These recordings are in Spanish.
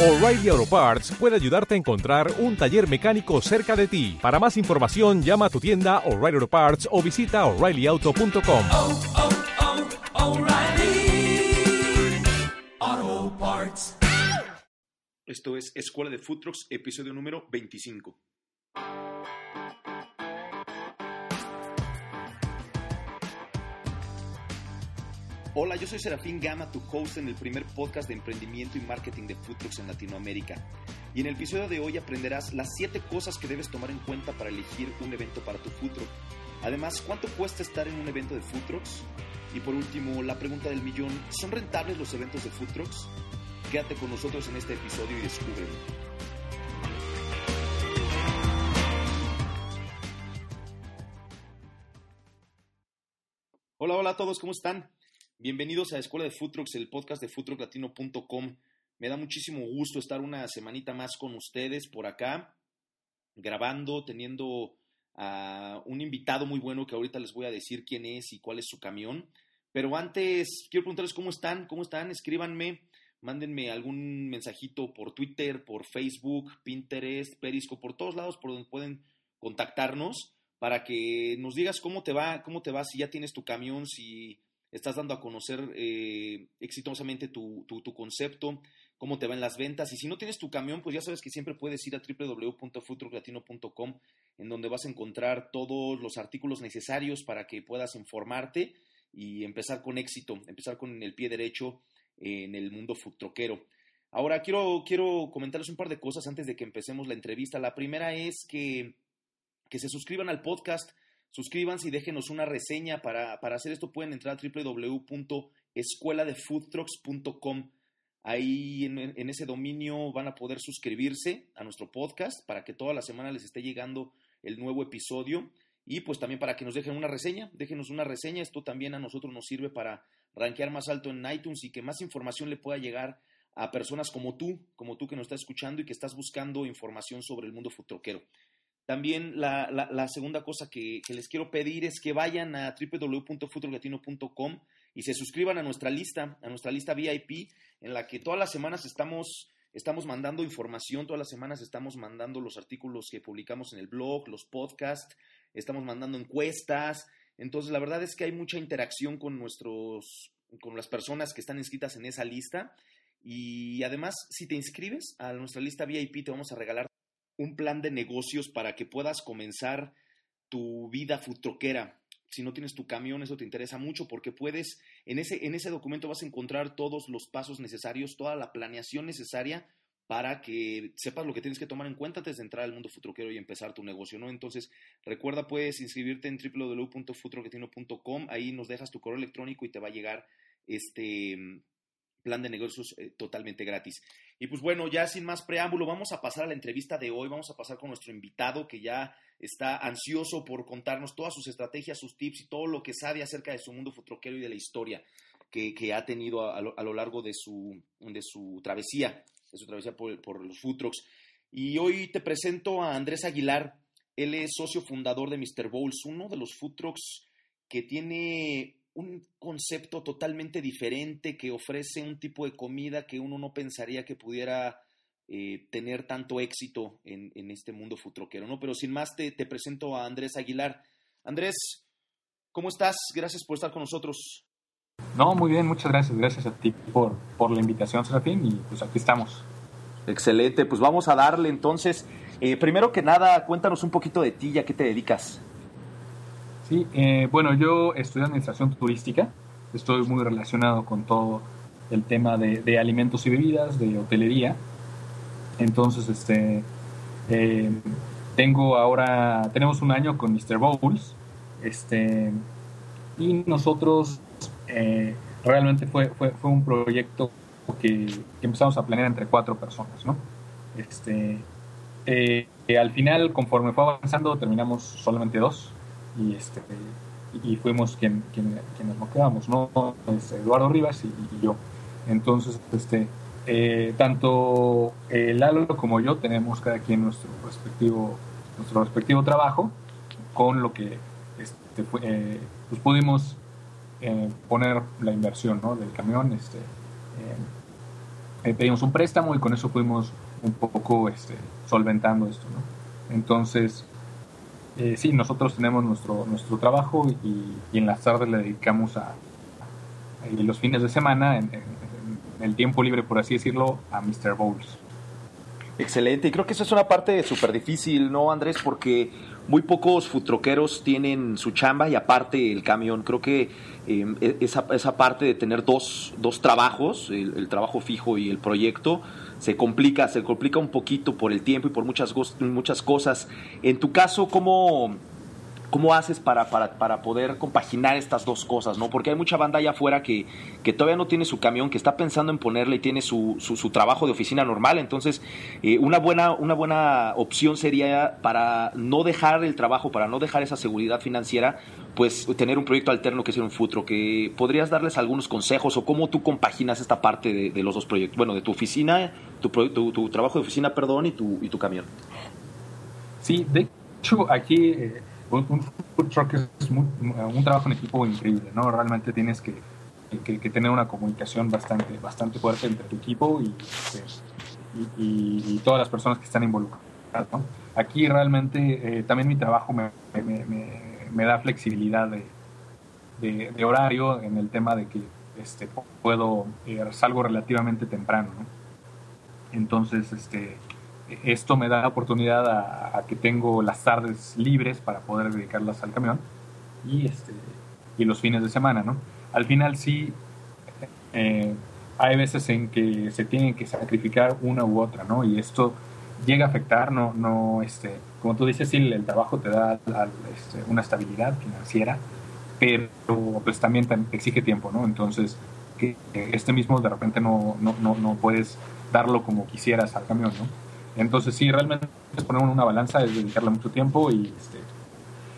O'Reilly Auto Parts puede ayudarte a encontrar un taller mecánico cerca de ti. Para más información, llama a tu tienda O'Reilly Auto Parts o visita oreillyauto.com. oh, oh, Parts. Esto es Escuela de Food Trucks, episodio número 25. Hola, yo soy Serafín Gama, tu host en el primer podcast de emprendimiento y marketing de Food Trucks en Latinoamérica. Y en el episodio de hoy aprenderás las 7 cosas que debes tomar en cuenta para elegir un evento para tu Food Truck. Además, ¿cuánto cuesta estar en un evento de Food Trucks? Y por último, la pregunta del millón, ¿son rentables los eventos de Food Trucks? Quédate con nosotros en este episodio y descúbrelo. Hola, hola a todos, ¿cómo están? Bienvenidos a Escuela de Trucks, el podcast de foodtrucklatino.com. Me da muchísimo gusto estar una semanita más con ustedes por acá, grabando, teniendo a un invitado muy bueno que ahorita les voy a decir quién es y cuál es su camión. Pero antes, quiero preguntarles cómo están, cómo están, escríbanme, mándenme algún mensajito por Twitter, por Facebook, Pinterest, Periscope, por todos lados por donde pueden contactarnos para que nos digas cómo te va, cómo te va, si ya tienes tu camión, si estás dando a conocer eh, exitosamente tu, tu, concepto, cómo te va en las ventas. Y si no tienes tu camión, pues ya sabes que siempre puedes ir a www.foodtrucklatino.com, en donde vas a encontrar todos los artículos necesarios para que puedas informarte y empezar con éxito, empezar con el pie derecho en el mundo futroquero. Ahora quiero, quiero comentarles un par de cosas antes de que empecemos la entrevista. La primera es que, que se suscriban al podcast suscríbanse y déjenos una reseña. Para, para hacer esto pueden entrar a www.escueladefoodtrucks.com. Ahí en, en, ese dominio van a poder suscribirse a nuestro podcast para que toda la semana les esté llegando el nuevo episodio. Y pues también para que nos dejen una reseña, déjenos una reseña. Esto también a nosotros nos sirve para rankear más alto en iTunes y que más información le pueda llegar a personas como tú, como tú que nos estás escuchando y que estás buscando información sobre el mundo futroquero. También la, la, la segunda cosa que, les quiero pedir es que vayan a www.futrolatino.com y se suscriban a nuestra lista, a nuestra lista VIP, en la que todas las semanas estamos, estamos mandando información, todas las semanas estamos mandando los artículos que publicamos en el blog, los podcasts, estamos mandando encuestas. Entonces, la verdad es que hay mucha interacción con nuestros, con las personas que están inscritas en esa lista. Y además, si te inscribes a nuestra lista VIP, te vamos a regalar un plan de negocios para que puedas comenzar tu vida futroquera. Si no tienes tu camión, eso te interesa mucho porque puedes, en ese, en ese documento vas a encontrar todos los pasos necesarios, toda la planeación necesaria para que sepas lo que tienes que tomar en cuenta antes de entrar al mundo futroquero y empezar tu negocio, ¿no? Entonces, recuerda, puedes inscribirte en www.futroquetino.com, ahí nos dejas tu correo electrónico y te va a llegar este plan de negocios eh, totalmente gratis. Y pues bueno, ya sin más preámbulo, vamos a pasar a la entrevista de hoy, vamos a pasar con nuestro invitado que ya está ansioso por contarnos todas sus estrategias, sus tips y todo lo que sabe acerca de su mundo futroquero y de la historia que, que ha tenido a, a, lo, a, lo, largo de su, de su travesía, de su travesía por, por los trucks. Y hoy te presento a Andrés Aguilar, él es socio fundador de Mr. Bowls, uno de los food que tiene un concepto totalmente diferente que ofrece un tipo de comida que uno no pensaría que pudiera eh, tener tanto éxito en, en, este mundo futroquero, ¿no? Pero sin más te, te, presento a Andrés Aguilar. Andrés, ¿cómo estás? Gracias por estar con nosotros. No, muy bien, muchas gracias. Gracias a ti por, por la invitación, Serafín, y pues aquí estamos. Excelente, pues vamos a darle entonces. Eh, primero que nada, cuéntanos un poquito de ti, ¿a qué te dedicas? Sí, eh, bueno, yo estudio administración turística, estoy muy relacionado con todo el tema de, alimentos y bebidas, de hotelería. Entonces, este, eh, tengo ahora, tenemos un año con Mr. Bowls, este, y nosotros eh, realmente fue, fue, fue, un proyecto que, que, empezamos a planear entre cuatro personas, ¿no? Este, eh, al final, conforme fue avanzando, terminamos solamente dos y este y fuimos quien, quien, quienes nos quedamos, ¿no? Es Eduardo Rivas y, yo. Entonces, este, eh, tanto eh, Lalo como yo tenemos cada quien nuestro respectivo, nuestro respectivo trabajo, con lo que este, eh, pues pudimos poner la inversión ¿no? del camión. Este, eh, pedimos un préstamo y con eso fuimos un poco este, solventando esto. ¿no? Entonces, eh, sí, nosotros tenemos nuestro, nuestro trabajo y, en las tardes le dedicamos a, los fines de semana, en, el tiempo libre, por así decirlo, a Mr. Bowles. Excelente, y creo que eso es una parte súper difícil, ¿no, Andrés? Porque muy pocos futroqueros tienen su chamba y aparte el camión. Creo que eh, esa, esa parte de tener dos, dos trabajos, el trabajo fijo y el proyecto, se complica, se complica un poquito por el tiempo y por muchas, muchas cosas. En tu caso, ¿cómo, ¿Cómo haces para, para, para poder compaginar estas dos cosas? ¿no? Porque hay mucha banda allá afuera que, que todavía no tiene su camión, que está pensando en ponerle y tiene su, su, su trabajo de oficina normal. Entonces, eh, una, buena, una buena opción sería para no dejar el trabajo, para no dejar esa seguridad financiera, pues tener un proyecto alterno que sea un futuro. Que podrías darles algunos consejos o cómo tú compaginas esta parte de, los dos proyectos. Bueno, de tu oficina, tu, tu, tu trabajo de oficina, perdón, y tu, y tu camión. Sí, de hecho, aquí eh, un, food truck es muy- un trabajo en equipo increíble, ¿no? Realmente tienes que, que- tener una comunicación bastante, bastante fuerte entre tu equipo y, este, y, y- y todas las personas que están involucradas, ¿no? Aquí realmente eh, también mi trabajo me, me- da flexibilidad de, de- de horario en el tema de que este, puedo, eh, salgo relativamente temprano, ¿no? Entonces, este, esto me da oportunidad a, a que tengo las tardes libres para poder dedicarlas al camión y, este, y los fines de semana, ¿no? Al final sí, eh, hay veces en que se tienen que sacrificar una u otra, ¿no? Y esto llega a afectar, no, no, este, como tú dices, sí, el trabajo te da este, una estabilidad financiera, pero pues también te exige tiempo, ¿no? Entonces, que este mismo de repente no, no, no, no puedes darlo como quisieras al camión, ¿no? Entonces sí, realmente es poner una balanza, es dedicarle mucho tiempo y, este,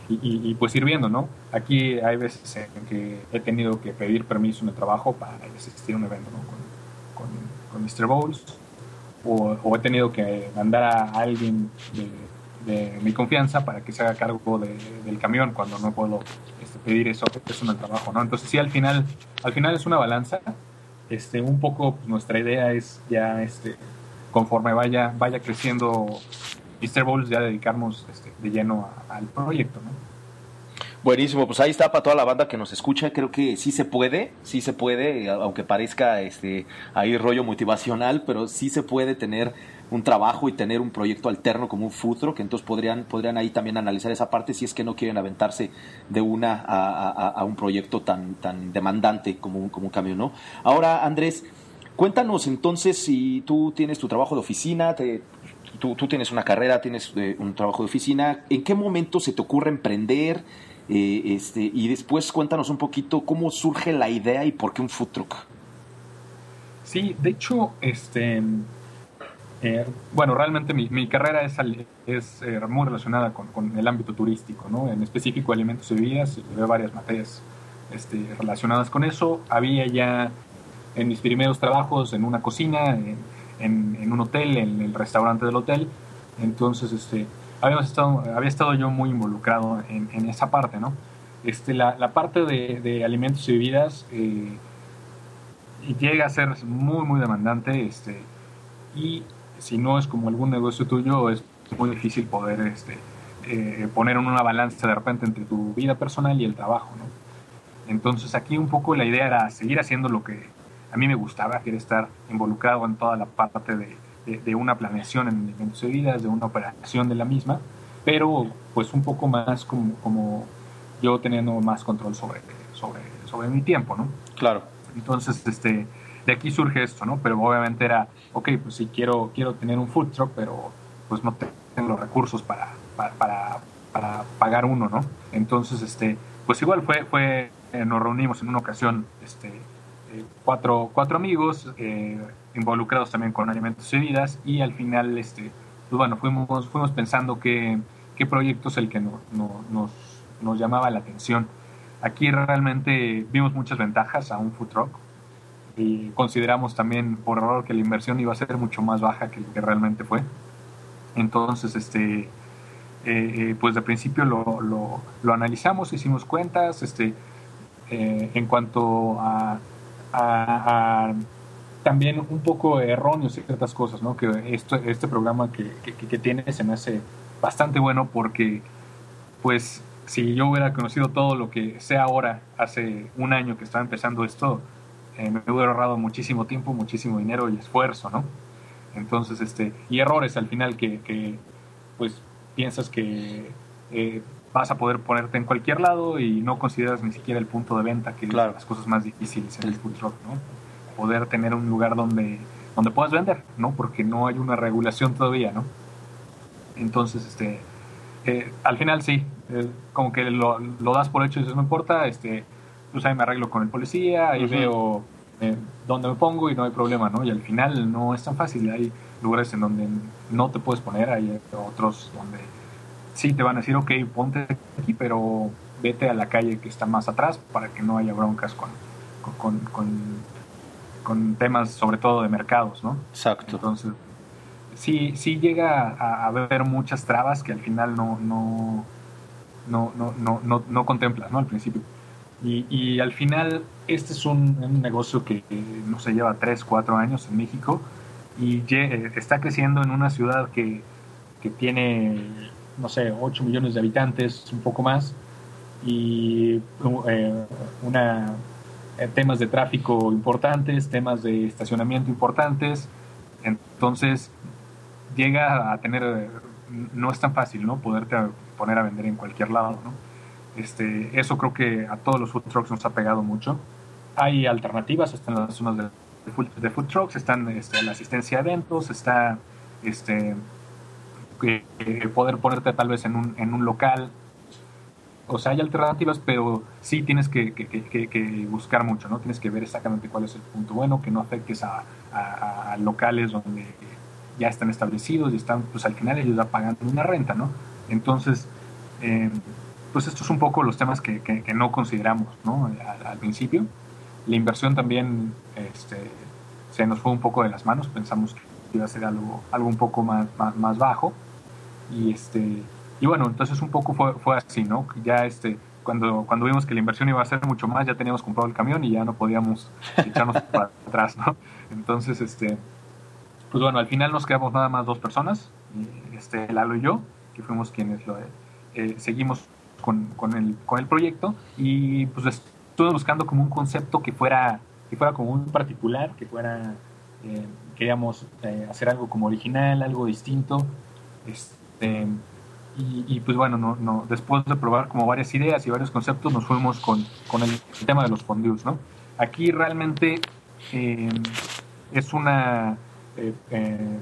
y, y- y, pues ir viendo, ¿no? Aquí hay veces en que he tenido que pedir permiso en el trabajo para asistir a un evento, ¿no? Con, con, con Mr. Bowles, o, o he tenido que mandar a alguien de, de mi confianza para que se haga cargo de- del camión cuando no puedo este, pedir eso, eso en el trabajo, ¿no? Entonces sí, al final, al final es una balanza. Este, un poco pues, nuestra idea es ya, este, conforme vaya, vaya creciendo Mr. Bowles, ya dedicarnos este, de lleno a- al proyecto, ¿no? Buenísimo, pues ahí está para toda la banda que nos escucha. Creo que sí se puede, sí se puede, aunque parezca este ahí rollo motivacional, pero sí se puede tener un trabajo y tener un proyecto alterno como un futuro, que entonces podrían, podrían ahí también analizar esa parte si es que no quieren aventarse de una a, un proyecto tan, tan demandante como un, como un camión, ¿no? Ahora, Andrés, cuéntanos entonces si tú tienes tu trabajo de oficina, te, tú, tienes una carrera, tienes eh, un trabajo de oficina, ¿en qué momento se te ocurre emprender? Eh, este, y después cuéntanos un poquito cómo surge la idea y por qué un food truck. Sí, de hecho, este, eh, bueno, realmente mi, mi carrera es, es muy relacionada con, con el ámbito turístico, ¿no? En específico alimentos y bebidas, veo varias materias este, relacionadas con eso. Había ya en mis primeros trabajos en una cocina, en, un hotel, en el restaurante del hotel. Entonces, este, habíamos estado, había estado yo muy involucrado en, esa parte, ¿no? Este, la, parte de, alimentos y bebidas eh, llega a ser muy, muy demandante. Este, y si no es como algún negocio tuyo, es muy difícil poder este, eh, poner en una balanza de repente entre tu vida personal y el trabajo, ¿no? Entonces aquí un poco la idea era seguir haciendo lo que a mí me gustaba, que era estar involucrado en toda la parte de, de, de una planeación en alimentos y bebidas, de una operación de la misma, pero pues un poco más como, como yo teniendo más control sobre, sobre, sobre mi tiempo, ¿no? Claro. Entonces, este, de aquí surge esto, ¿no? Pero obviamente era, ok, pues sí, quiero, quiero tener un food truck, pero pues no tengo los recursos para, para, para, para pagar uno, ¿no? Entonces, este, pues igual fue, fue eh, nos reunimos en una ocasión, este, cuatro, cuatro amigos eh, involucrados también con alimentos y bebidas y al final, este, pues bueno, fuimos, fuimos pensando qué, qué proyecto el que no, no- nos, nos llamaba la atención. Aquí realmente vimos muchas ventajas a un food truck y consideramos también por error que la inversión iba a ser mucho más baja que lo que realmente fue. Entonces, este, eh, eh, pues de principio lo, lo- analizamos, hicimos cuentas, este, eh, en cuanto a, también un poco erróneo ciertas cosas, ¿no? Que esto, este programa que, que, que tiene se me hace bastante bueno porque, pues, si yo hubiera conocido todo lo que sé ahora, hace un año que estaba empezando esto, eh, me hubiera ahorrado muchísimo tiempo, muchísimo dinero y esfuerzo, ¿no? Entonces, este, y errores al final que, que pues, piensas que eh, vas a poder ponerte en cualquier lado y no consideras ni siquiera el punto de venta, que Claro. es las cosas más difíciles en el food truck, ¿no? Poder tener un lugar donde, donde puedas vender, ¿no? Porque no hay una regulación todavía, ¿no? Entonces, este, eh, al final sí, eh, como que lo, lo das por hecho y dices, no importa, este, pues ahí me arreglo con el policía, ahí Ujú. veo eh, dónde me pongo y no hay problema, ¿no? Y al final no es tan fácil, hay lugares en donde no te puedes poner, hay otros donde sí te van a decir, ok, ponte aquí, pero vete a la calle que está más atrás para que no haya broncas con, con, con, con- temas sobre todo de mercados, ¿no? Exacto. Entonces, sí, sí llega a, haber muchas trabas que al final no, no, no, no, no, no, no contemplas, ¿no? Al principio. Y, y al final, este es un, un negocio que, no se lleva 3, 4 años en México y eh, está creciendo en una ciudad que, que tiene, no sé, 8 millones de habitantes, un poco más, y eh, una, eh, temas de tráfico importantes, temas de estacionamiento importantes. Entonces, llega a tener, no es tan fácil, ¿no? Poderte poner a vender en cualquier lado, ¿no? Este, eso creo que a todos los food trucks nos ha pegado mucho. Hay alternativas, están las zonas de, de food, de food trucks, están este, la asistencia a eventos, está este, que poder ponerte tal vez en un, en un local. O sea, hay alternativas, pero sí tienes que, buscar mucho, ¿no? Tienes que ver exactamente cuál es el punto bueno, que no afectes a, locales donde ya están establecidos y están, pues al final ellos ya pagando una renta, ¿no? Entonces, eh, pues estos son un poco los temas que, que- no consideramos, ¿no? Al, al principio. La inversión también este, se nos fue un poco de las manos, pensamos que iba a ser algo, algo un poco más, más, más bajo. Y, este, y bueno, entonces un poco fue, así, ¿no? Ya este, cuando, cuando vimos que la inversión iba a ser mucho más, ya teníamos comprado el camión y ya no podíamos echarnos para atrás, ¿no? Entonces, este, pues bueno, al final nos quedamos nada más dos personas, este, Lalo y yo, que fuimos quienes lo, eh, seguimos con, con, el, con el proyecto y pues estuve buscando como un concepto que fuera, que fuera como un particular, que fuera, eh, queríamos eh, hacer algo como original, algo distinto. Este, y, y, pues bueno, no, no, después de probar como varias ideas y varios conceptos, nos fuimos con, con el, tema de los fondues, ¿no? Aquí realmente eh, es una, eh, eh,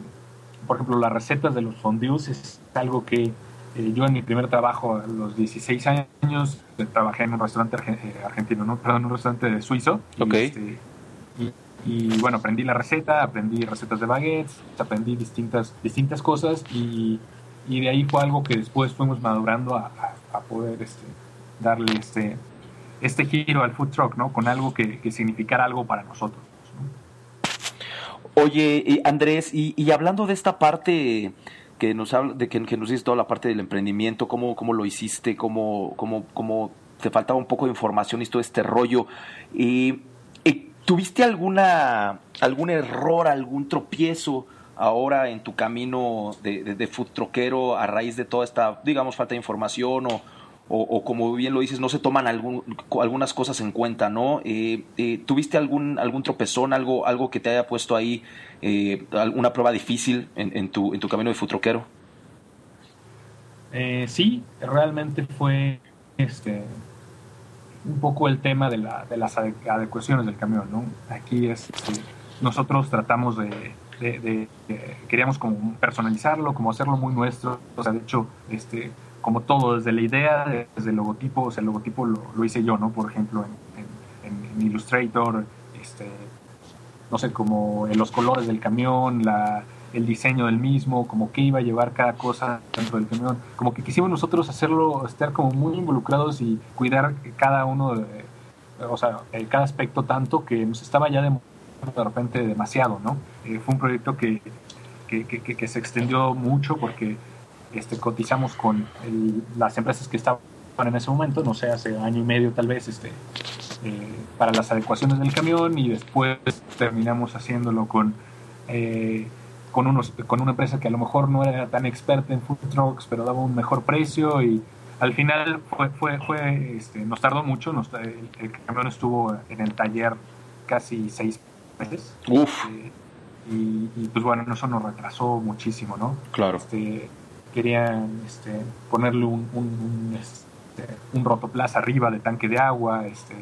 por ejemplo, las recetas de los fondues es algo que yo en mi primer trabajo a los 16 años trabajé en un restaurante argen- argentino, ¿no? Perdón, un restaurante suizo. Y, Ok. este, y, y, bueno, aprendí la receta, aprendí recetas de baguettes, aprendí distintas, distintas cosas y, y de ahí fue algo que después fuimos madurando a, a- poder este, darle este, este giro al food truck, ¿no? Con algo que, que significara algo para nosotros. ¿no? Oye, eh, Andrés, y, hablando de esta parte que nos habla, de que, nos dices toda la parte del emprendimiento, cómo, cómo lo hiciste, cómo, cómo, cómo te faltaba un poco de información y todo este rollo. Y, y, ¿Tuviste alguna algún error, algún tropiezo ahora en tu camino de, de, de food a raíz de toda esta, digamos, falta de información o, o, como bien lo dices, no se toman algún, algunas cosas en cuenta, ¿no? Eh, eh, ¿Tuviste algún, algún tropezón, algo, algo que te haya puesto ahí, eh, alguna prueba difícil en, tu, en tu camino de futroquero? Eh, sí, realmente fue este un poco el tema de, la, de las adecuaciones del camión, ¿no? Aquí es, este, nosotros tratamos de, de, de, queríamos como personalizarlo, como hacerlo muy nuestro, o sea, de hecho, este, como todo, desde la idea, desde el logotipo, o sea, el logotipo lo, hice yo, ¿no? Por ejemplo, en, Illustrator, este, no sé, como los colores del camión, la, el diseño del mismo, como qué iba a llevar cada cosa dentro del camión, como que quisimos nosotros hacerlo, estar como muy involucrados y cuidar cada uno, de, o sea, cada aspecto tanto que nos estaba ya de, de repente demasiado, ¿no? Eh, fue un proyecto que, que, que, se extendió mucho porque este, cotizamos con el, las empresas que estaban en ese momento, no sé, hace año y medio tal vez, este, eh, para las adecuaciones del camión y después terminamos haciéndolo con, eh, con, unos, con una empresa que a lo mejor no era tan experta en food trucks, pero daba un mejor precio y al final fue, fue, fue este, nos tardó mucho, nos, el, el, camión estuvo en el taller casi seis meses. Uf. Eh, y, y, pues bueno, eso nos retrasó muchísimo, ¿no? Claro. Este, querían este, ponerle un, un, un, este, un rotoplas arriba de tanque de agua, este,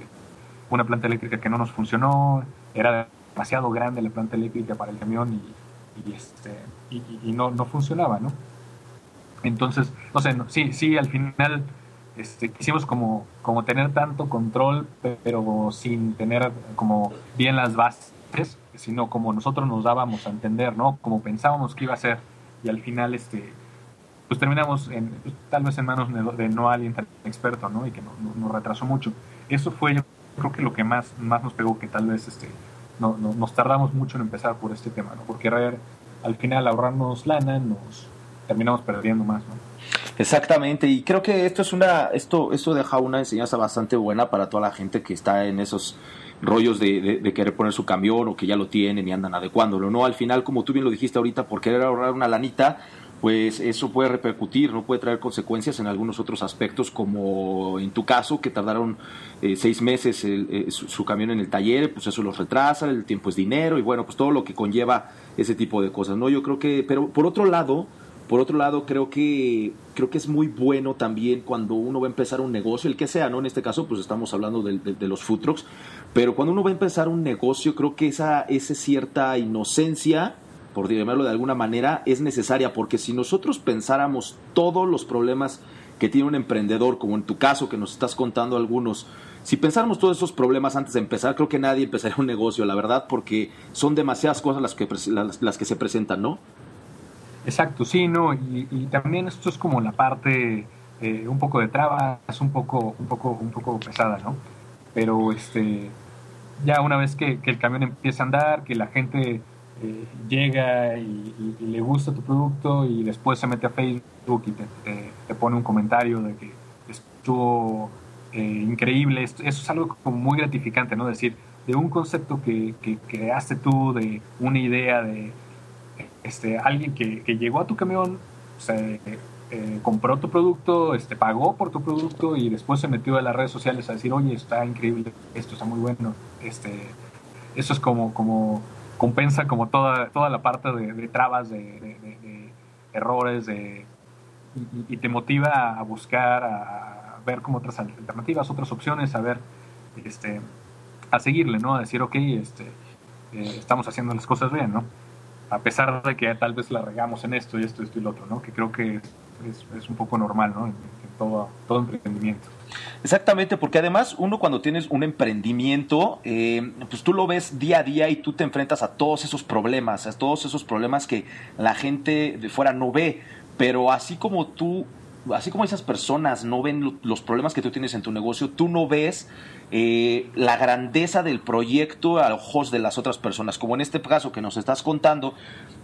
una planta eléctrica que no nos funcionó, era demasiado grande la planta eléctrica para el camión y, y este, y, y, no, no funcionaba, ¿no? Entonces, no sé, no, sí, sí, al final este, quisimos como, como tener tanto control, pero sin tener como bien las bases, sino como nosotros nos dábamos a entender, ¿no? Como pensábamos que iba a ser, y al final, este, pues terminamos en, pues, tal vez en manos de, no alguien tan experto, ¿no? Y que no, no, nos retrasó mucho. Eso fue, yo creo que lo que más, más nos pegó, que tal vez este, no, no, nos tardamos mucho en empezar por este tema, ¿no? Porque al final ahorrarnos lana nos terminamos perdiendo más, ¿no? Exactamente, y creo que esto es una, esto, esto deja una enseñanza bastante buena para toda la gente que está en esos rollos de, querer poner su camión o que ya lo tienen y andan adecuándolo, ¿no? Al final, como tú bien lo dijiste ahorita, por querer ahorrar una lanita, pues eso puede repercutir, no puede traer consecuencias en algunos otros aspectos, como en tu caso, que tardaron eh, seis meses el, eh, su, su, camión en el taller, pues eso los retrasa, el tiempo es dinero y bueno, pues todo lo que conlleva ese tipo de cosas, ¿no? Yo creo que, pero por otro lado, por otro lado, creo que, creo que es muy bueno también cuando uno va a empezar un negocio, el que sea, ¿no? En este caso, pues estamos hablando de, los food trucks, pero cuando uno va a empezar un negocio, creo que esa, esa cierta inocencia, por llamarlo de alguna manera, es necesaria, porque si nosotros pensáramos todos los problemas que tiene un emprendedor, como en tu caso que nos estás contando algunos, si pensáramos todos esos problemas antes de empezar, creo que nadie empezaría un negocio, la verdad, porque son demasiadas cosas las que, las que se presentan, ¿no? Exacto, sí, no, y, y también esto es como la parte eh, un poco de trabas, un poco, un poco, un poco pesada, ¿no? Pero este, ya una vez que, el camión empieza a andar, que la gente eh, llega y, le gusta tu producto y después se mete a Facebook y te, pone un comentario de que estuvo eh, increíble, eso es algo como muy gratificante, ¿no? Decir, de un concepto que, que creaste tú, de una idea, de este, alguien que, llegó a tu camión, se, eh, compró tu producto, este, pagó por tu producto y después se metió a las redes sociales a decir, oye, está increíble, esto está muy bueno. Este, eso es como, como compensa como toda, toda la parte de, de trabas, de, de, de, errores, de, y, y, te motiva a buscar, a ver como otras alternativas, otras opciones, a ver, este, a seguirle, ¿no? A decir, ok, este, eh, estamos haciendo las cosas bien, ¿no? A pesar de que tal vez la regamos en esto y esto, esto y lo otro, ¿no? Que creo que es, un poco normal, ¿no? En, en todo, todo, emprendimiento. Exactamente, porque además uno cuando tienes un emprendimiento, eh, pues tú lo ves día a día y tú te enfrentas a todos esos problemas, a todos esos problemas que la gente de fuera no ve, pero así como tú, así como esas personas no ven los problemas que tú tienes en tu negocio, tú no ves eh, la grandeza del proyecto a ojos de las otras personas, como en este caso que nos estás contando,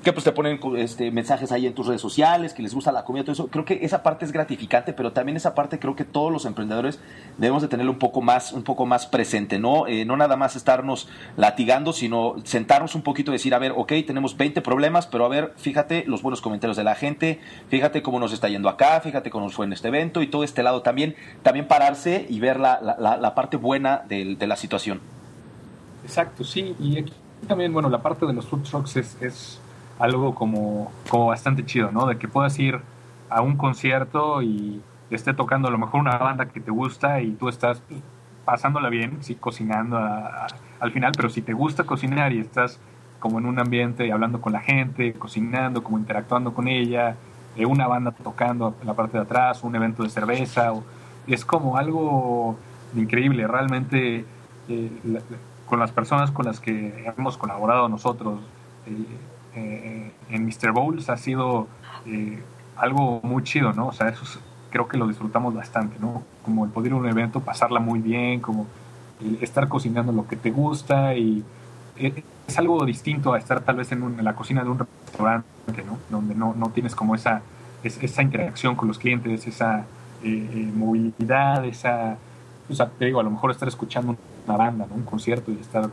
que pues te ponen este, mensajes ahí en tus redes sociales, que les gusta la comida, todo eso, creo que esa parte es gratificante, pero también esa parte creo que todos los emprendedores debemos de tenerlo un poco más, un poco más presente, ¿no? Eh, no nada más estarnos latigando, sino sentarnos un poquito y decir, a ver, ok, tenemos 20 problemas, pero a ver, fíjate los buenos comentarios de la gente, fíjate cómo nos está yendo acá, fíjate cómo nos fue en este evento y todo este lado también, también pararse y ver la, la, la parte buena buena de, la situación. Exacto, sí, y aquí también, bueno, la parte de los food trucks es, algo como, bastante chido, ¿no? De que puedas ir a un concierto y esté tocando a lo mejor una banda que te gusta y tú estás pasándola bien, sí, cocinando a, al final, pero si te gusta cocinar y estás como en un ambiente hablando con la gente, cocinando, como interactuando con ella, eh, una banda tocando en la parte de atrás, un evento de cerveza, es como algo increíble. Realmente eh, con las personas con las que hemos colaborado nosotros eh, eh, en Mr. Bowls ha sido eh, algo muy chido, ¿no? O sea, eso es, creo que lo disfrutamos bastante, ¿no? Como el poder ir a un evento, pasarla muy bien, como estar cocinando lo que te gusta y es algo distinto a estar tal vez en, un, en la cocina de un restaurante, ¿no? Donde no, no tienes como esa, esa interacción con los clientes, esa movilidad, esa sea, te digo, a lo mejor estar escuchando una banda, un concierto y estar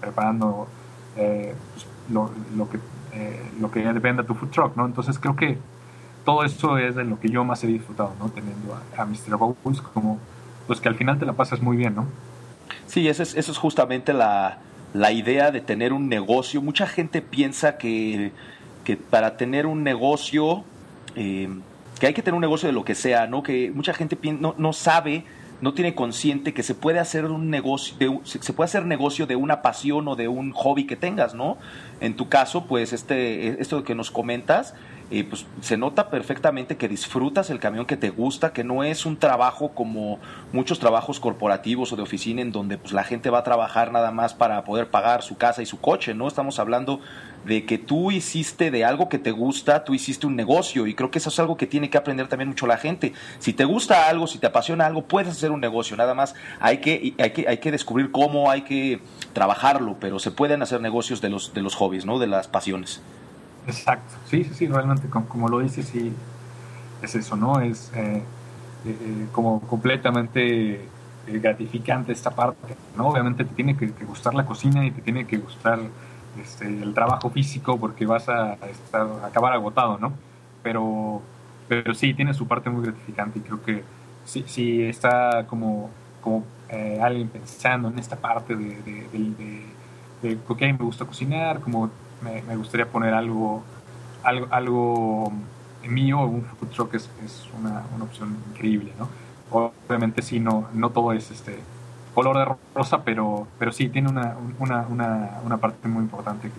preparando eh, pues, lo, lo, que, eh, lo que dependa tu food truck, ¿no? Entonces creo que todo eso es de lo que yo más he disfrutado, ¿no? Teniendo a, a Mr. Bowles como, pues que al final te la pasas muy bien, ¿no? Sí, eso es, eso es justamente la, la idea de tener un negocio. Mucha gente piensa que, que para tener un negocio, eh, que hay que tener un negocio de lo que sea, ¿no? Que mucha gente no, no sabe no tiene consciente que se puede hacer un negocio, de, se puede hacer negocio de una pasión o de un hobby que tengas, ¿no? En tu caso, pues este, esto que nos comentas, pues se nota perfectamente que disfrutas el camión que te gusta, que no es un trabajo como muchos trabajos corporativos o de oficina en donde pues la gente va a trabajar nada más para poder pagar su casa y su coche, ¿no? Estamos hablando de que tú hiciste de algo que te gusta, tú hiciste un negocio y creo que eso es algo que tiene que aprender también mucho la gente. Si te gusta algo, si te apasiona algo, puedes hacer un negocio, nada más hay que, hay que, hay que descubrir cómo, hay que trabajarlo, pero se pueden hacer negocios de los, de los hobbies, ¿no? De las pasiones. Exacto, sí, sí, sí, realmente, como, lo dices, sí, es eso, ¿no? Es eh, eh, como completamente eh, gratificante esta parte, ¿no? Obviamente te tiene que, gustar la cocina y te tiene que gustar este, el trabajo físico porque vas a, estar, acabar agotado, ¿no? Pero, pero sí, tiene su parte muy gratificante y creo que sí, sí está como, como eh, alguien pensando en esta parte de, de, de, ok, me gusta cocinar, como me, gustaría poner algo, algo, algo mío, un food truck es, es una, opción increíble, ¿no? Obviamente sí, no, no todo es este color de rosa, pero, pero sí tiene una, una, una, una parte muy importante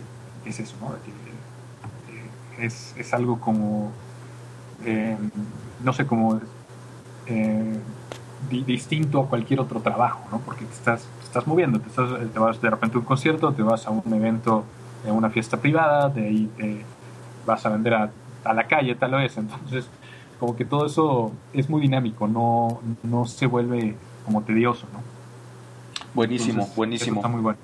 que, es eso, ¿no? Que, es, es, algo como, eh, no sé, como eh, distinto a cualquier otro trabajo, ¿no? Porque te estás, estás moviendo, te, estás, te vas de repente a un concierto, te vas a un evento, a una fiesta privada, de ahí te vas a vender a, a la calle, tal vez. Entonces, como que todo eso es muy dinámico, no, no se vuelve como tedioso, ¿no? Buenísimo, buenísimo. Está muy bueno.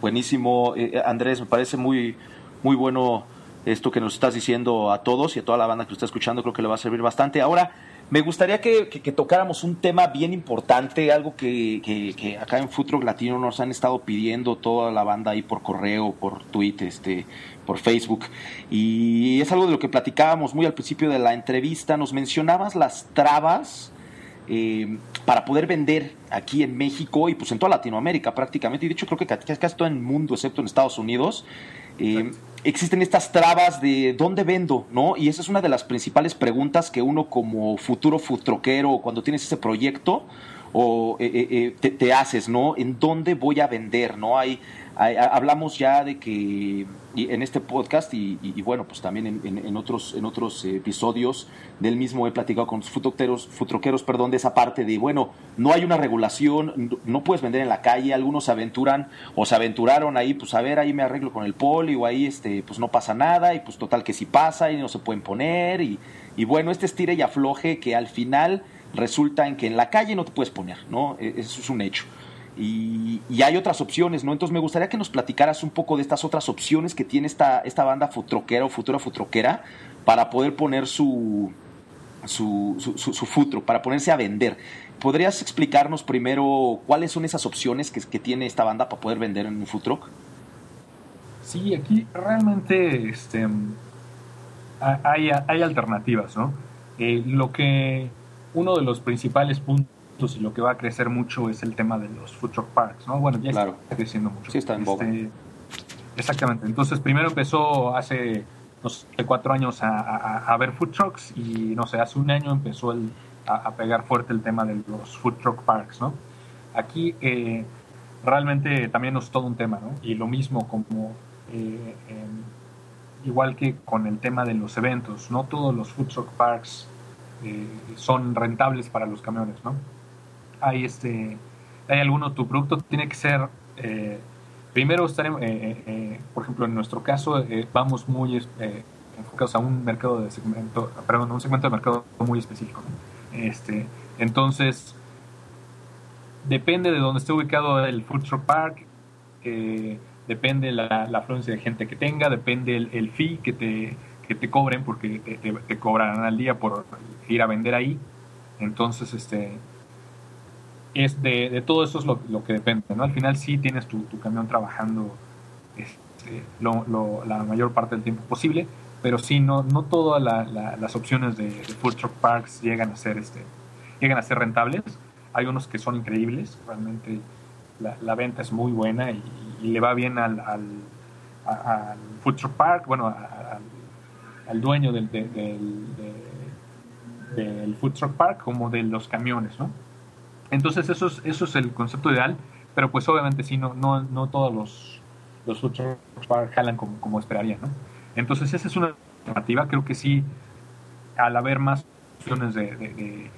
Buenísimo, eh, eh, Andrés, me parece muy, muy bueno esto que nos estás diciendo a todos y a toda la banda que está escuchando, creo que le va a servir bastante. Ahora, me gustaría que, tocáramos un tema bien importante, algo que, que, acá en Futuro Latino nos han estado pidiendo toda la banda ahí por correo, por Twitter, este, por Facebook. Y es algo de lo que platicábamos muy al principio de la entrevista. Nos mencionabas las trabas eh, para poder vender aquí en México y pues en toda Latinoamérica prácticamente, y de hecho creo que casi todo el mundo, excepto en Estados Unidos, eh, existen estas trabas de dónde vendo, ¿no? Y esa es una de las principales preguntas que uno como futuro futroquero, cuando tienes ese proyecto, o eh, te, te, haces, ¿no? ¿En dónde voy a vender, ¿no? Hay hablamos ya de que en este podcast y, bueno, pues también en, otros, en otros episodios del mismo he platicado con futroqueros, futroqueros, perdón, de esa parte de, bueno, no hay una regulación, no puedes vender en la calle, algunos se aventuran o se aventuraron ahí, pues a ver, ahí me arreglo con el poli o ahí, este, pues no pasa nada y pues total que sí pasa y no se pueden poner y, bueno, este estira y afloje que al final resulta en que en la calle no te puedes poner, ¿no? E, eso es un hecho. Y, hay otras opciones, ¿no? Entonces me gustaría que nos platicaras un poco de estas otras opciones que tiene esta, esta banda futroquera o futura futroquera para poder poner su, su, su, futro, para ponerse a vender. ¿Podrías explicarnos primero cuáles son esas opciones que, que tiene esta banda para poder vender en un futro? Sí, aquí realmente este, hay, hay alternativas, ¿no? Eh, lo que uno de los principales puntos y lo que va a crecer mucho es el tema de los food truck parks, ¿no? Bueno, ya está creciendo mucho. Sí, está en boga. Este, exactamente. Entonces, primero empezó hace, no sé, cuatro años a, a, ver food trucks y, no sé, hace un año empezó el, a, pegar fuerte el tema de los food truck parks, ¿no? Aquí eh, realmente también es todo un tema, ¿no? Y lo mismo como... Eh, igual que con el tema de los eventos, no todos los food truck parks eh, son rentables para los camiones, ¿no? Hay este hay alguno tu producto tiene que ser eh, primero eh, eh, por ejemplo en nuestro caso vamos muy enfocados a un mercado de segmento perdón un segmento de mercado muy específico. Este entonces depende de dónde esté ubicado el food truck park depende la, la, afluencia de gente que tenga depende el, fee que te que te cobren porque te, te, te cobrarán al día por ir a vender ahí. Entonces este es de, de todo eso es lo, lo, que depende, ¿no? Al final sí tienes tu, tu camión trabajando este, lo, lo, la mayor parte del tiempo posible, pero sí, no, no todas la, la, las opciones de, de, truck parks llegan a ser este llegan a ser rentables. Hay unos que son increíbles, realmente la, la venta es muy buena y, y le va bien al, al, al, food truck park, bueno, al, al dueño del, del, del, del, food truck park como de los camiones, ¿no? Entonces eso es, eso es el concepto ideal, pero pues obviamente sí, no, no, no todos los, los park jalan como, como esperarían, ¿no? Entonces esa es una alternativa, creo que sí, al haber más opciones de, de, de,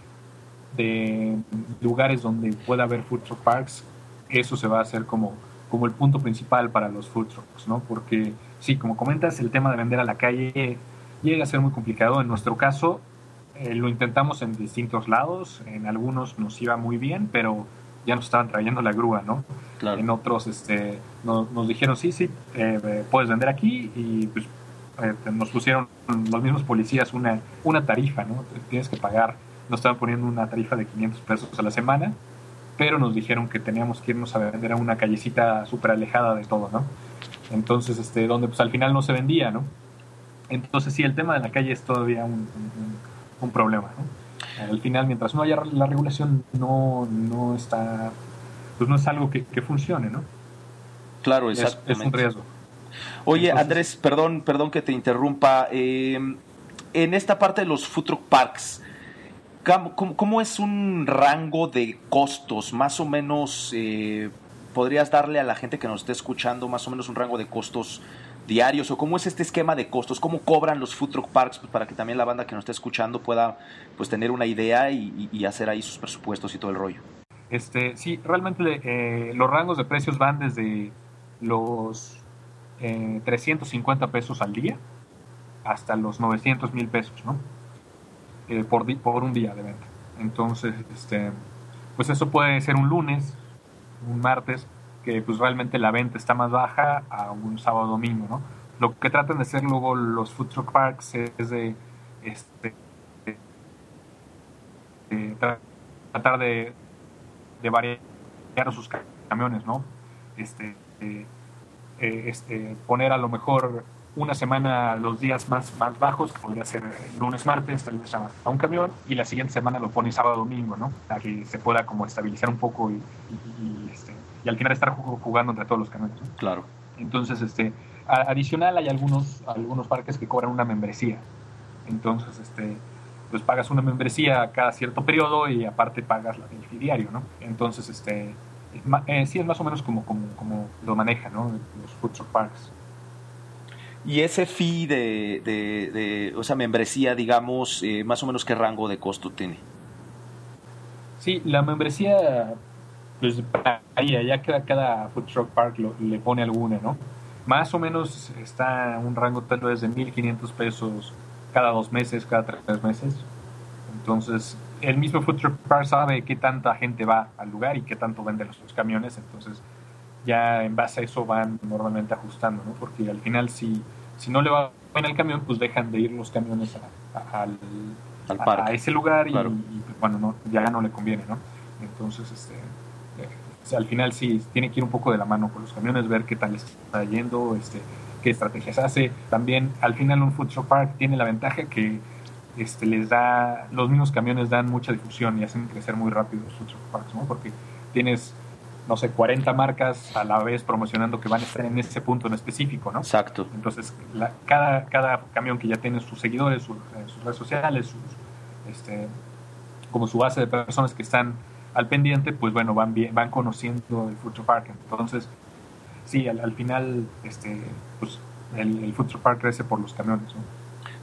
de lugares donde pueda haber food truck parks, eso se va a hacer como, como el punto principal para los food trucks, ¿no? Porque sí, como comentas, el tema de vender a la calle llega a ser muy complicado. En nuestro caso, eh, lo intentamos en distintos lados, en algunos nos iba muy bien, pero ya nos estaban trayendo la grúa, ¿no? Claro. En otros este, nos, nos dijeron, sí, sí, eh, puedes vender aquí y pues eh, nos pusieron los mismos policías una, una tarifa, ¿no? Tienes que pagar, nos estaban poniendo una tarifa de 500 pesos a la semana, pero nos dijeron que teníamos que irnos a vender a una callecita súper alejada de todo, ¿no? Entonces, este, donde pues al final no se vendía, ¿no? Entonces sí, el tema de la calle es todavía un, un, un problema, ¿no? Al final, mientras no haya la regulación, no, no está, pues no es algo que, que funcione, ¿no? Claro, exactamente. Es, es un riesgo. Oye, Entonces, Andrés, perdón, perdón que te interrumpa. Eh, en esta parte de los food truck parks, ¿cómo, ¿cómo, es un rango de costos? Más o menos, eh, ¿podrías darle a la gente que nos esté escuchando más o menos un rango de costos diarios? ¿O cómo es este esquema de costos? ¿Cómo cobran los food truck parks pues, para que también la banda que nos esté escuchando pueda pues, tener una idea y, hacer ahí sus presupuestos y todo el rollo? Este, sí, realmente eh, los rangos de precios van desde los eh, 350 pesos al día hasta los 900 mil pesos, ¿no? Eh, por, por un día de venta. Entonces, este, pues eso puede ser un lunes, un martes, que pues realmente la venta está más baja a un sábado domingo, ¿no? Lo que tratan de hacer luego los food truck parks es de este, tratar de, de variar sus camiones, ¿no? Este, eh, este, poner a lo mejor una semana los días más, más bajos, podría ser lunes, martes, tal vez a un camión, y la siguiente semana lo pone sábado, domingo, ¿no? Para que se pueda como estabilizar un poco y, y, y, este, y al final estar jugando entre todos los camiones. ¿no? Claro. Entonces, este, adicional hay algunos, algunos parques que cobran una membresía. Entonces, este, pues pagas una membresía cada cierto periodo y aparte pagas la del diario, ¿no? Entonces, este, eh, sí es más o menos como, como, como lo manejan, ¿no? Los food parks. Y ese fee de, de, de o sea, membresía, digamos, eh, más o menos qué rango de costo tiene. Sí, la membresía, pues ahí, allá cada, cada food truck park lo, le pone alguna, ¿no? Más o menos está un rango tal vez de 1.500 pesos cada dos meses, cada tres meses. Entonces, el mismo food truck park sabe qué tanta gente va al lugar y qué tanto venden los, los camiones, entonces ya en base a eso van normalmente ajustando, ¿no? Porque al final si, si no le va bien el camión, pues dejan de ir los camiones a, a, al, al parque. a, ese lugar y, claro. y, bueno, no, ya no le conviene, ¿no? Entonces, este, eh, al final sí, tiene que ir un poco de la mano con los camiones, ver qué tal les está yendo, este, qué estrategias hace. También al final un food truck park tiene la ventaja que este, les da, los mismos camiones dan mucha difusión y hacen crecer muy rápido los food truck parks, ¿no? Porque tienes no sé, 40 marcas a la vez promocionando que van a estar en ese punto en específico, ¿no? Exacto. Entonces, la, cada, cada camión que ya tiene sus seguidores, sus, eh, sus redes sociales, sus, este, como su base de personas que están al pendiente, pues bueno, van, bien, van conociendo el Food Park. Entonces, sí, al, al final, este, pues el, el Food Park crece por los camiones, ¿no?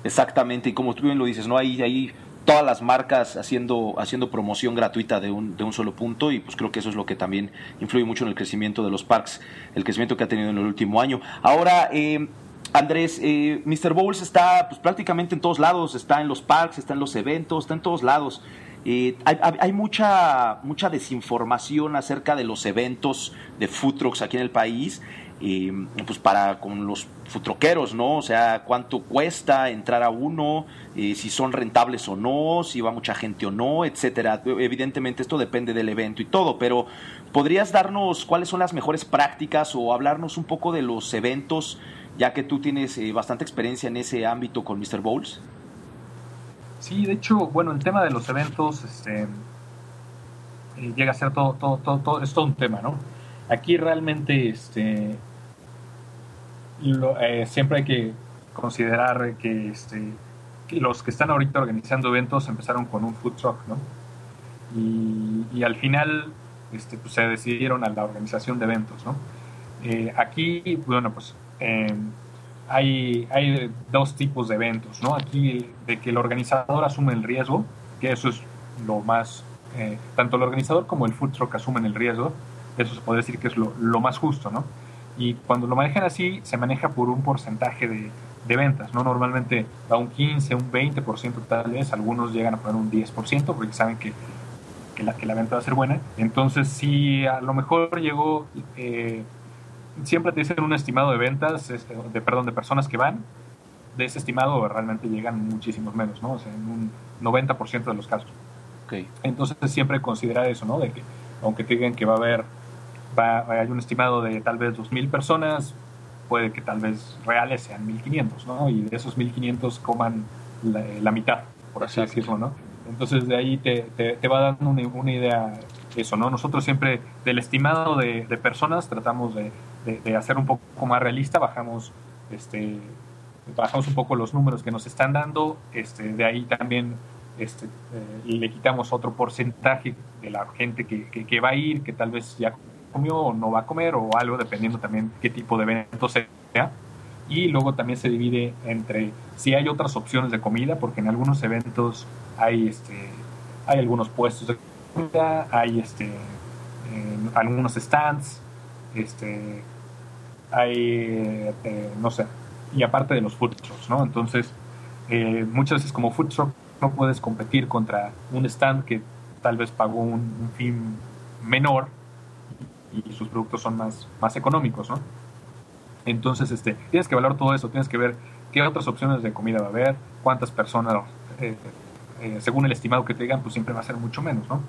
Exactamente, y como tú bien lo dices, ¿no? Ahí, ahí todas las marcas haciendo, haciendo promoción gratuita de un, de un solo punto y pues creo que eso es lo que también influye mucho en el crecimiento de los parks, el crecimiento que ha tenido en el último año. Ahora, eh, Andrés, eh, Mr. Bowles está pues, prácticamente en todos lados, está en los parks, está en los eventos, está en todos lados. Eh, hay, hay, mucha, mucha desinformación acerca de los eventos de food trucks aquí en el país. Eh, pues para con los futroqueros, ¿no? O sea, cuánto cuesta entrar a uno, si son rentables o no, si va mucha gente o no, etcétera. Evidentemente esto depende del evento y todo, pero ¿podrías darnos cuáles son las mejores prácticas o hablarnos un poco de los eventos, ya que tú tienes eh, bastante experiencia en ese ámbito con Mr. Bowles? Sí, de hecho, bueno, el tema de los eventos este, eh, llega a ser todo, todo, todo, todo, es todo un tema, ¿no? Aquí realmente este, lo, eh, siempre hay que considerar que, este, que los que están ahorita organizando eventos empezaron con un food truck, ¿no? Y, y al final este, pues, se decidieron a la organización de eventos, ¿no? Eh, aquí, bueno, pues eh, hay, hay dos tipos de eventos, ¿no? Aquí de que el organizador asume el riesgo, que eso es lo más, eh, tanto el organizador como el food truck asumen el riesgo, eso se puede decir que es lo, lo más justo, ¿no? Y cuando lo manejan así, se maneja por un porcentaje de, de ventas, ¿no? Normalmente da un 15, un 20% tal vez, algunos llegan a poner un 10% porque saben que, que, la, que la venta va a ser buena. Entonces, si a lo mejor llegó, eh, siempre te dicen un estimado de ventas, este, de, perdón, de personas que van, de ese estimado realmente llegan muchísimos menos, ¿no? O sea, en un 90% de los casos. Okay. Entonces, siempre considerar eso, ¿no? De que, aunque te digan que va a haber, va, hay un estimado de tal vez 2.000 personas, puede que tal vez reales sean 1.500, ¿no? Y de esos 1.500 coman la, la, mitad, por así decirlo, ¿no? Entonces, de ahí te, te, te va dando una, una, idea eso, ¿no? Nosotros siempre del estimado de, de personas tratamos de, de, hacer un poco más realista, bajamos, este, bajamos un poco los números que nos están dando, este, de ahí también este, eh, le quitamos otro porcentaje de la gente que, que, que, va a ir, que tal vez ya comió o no va a comer o algo, dependiendo también qué tipo de evento sea. Y luego también se divide entre si hay otras opciones de comida, porque en algunos eventos hay, este, hay algunos puestos de comida, hay este, eh, algunos stands, este, hay, eh, no sé, y aparte de los food trucks, ¿no? Entonces, eh, muchas veces como food truck no puedes competir contra un stand que tal vez pagó un, un fin menor y sus productos son más, más económicos, ¿no? Entonces, este, tienes que evaluar todo eso, tienes que ver qué otras opciones de comida va a haber, cuántas personas, eh, eh, según el estimado que te digan, pues siempre va a ser mucho menos, ¿no?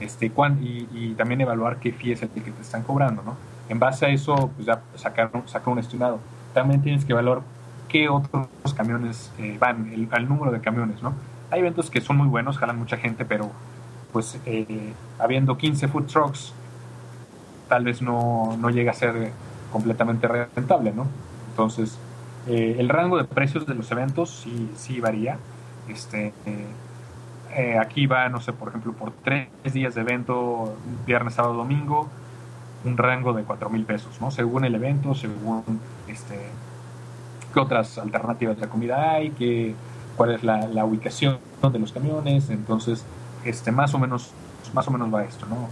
Este, cuán, y, también evaluar qué fee es el que te están cobrando, ¿no? En base a eso, pues ya sacar, sacar un estimado. También tienes que evaluar qué otros camiones eh, van, el, el, número de camiones, ¿no? Hay eventos que son muy buenos, jalan mucha gente, pero pues habiendo 15 food trucks, tal vez no, no llega a ser completamente rentable, ¿no? Entonces, eh, el rango de precios de los eventos sí, sí varía. Este, eh, eh, aquí va, no sé, por ejemplo, por tres días de evento, viernes, sábado, domingo, un rango de cuatro mil pesos, ¿no? Según el evento, según este, qué otras alternativas de comida hay, qué, cuál es la, ubicación de los camiones, entonces, este, más o menos, más o menos va esto, ¿no?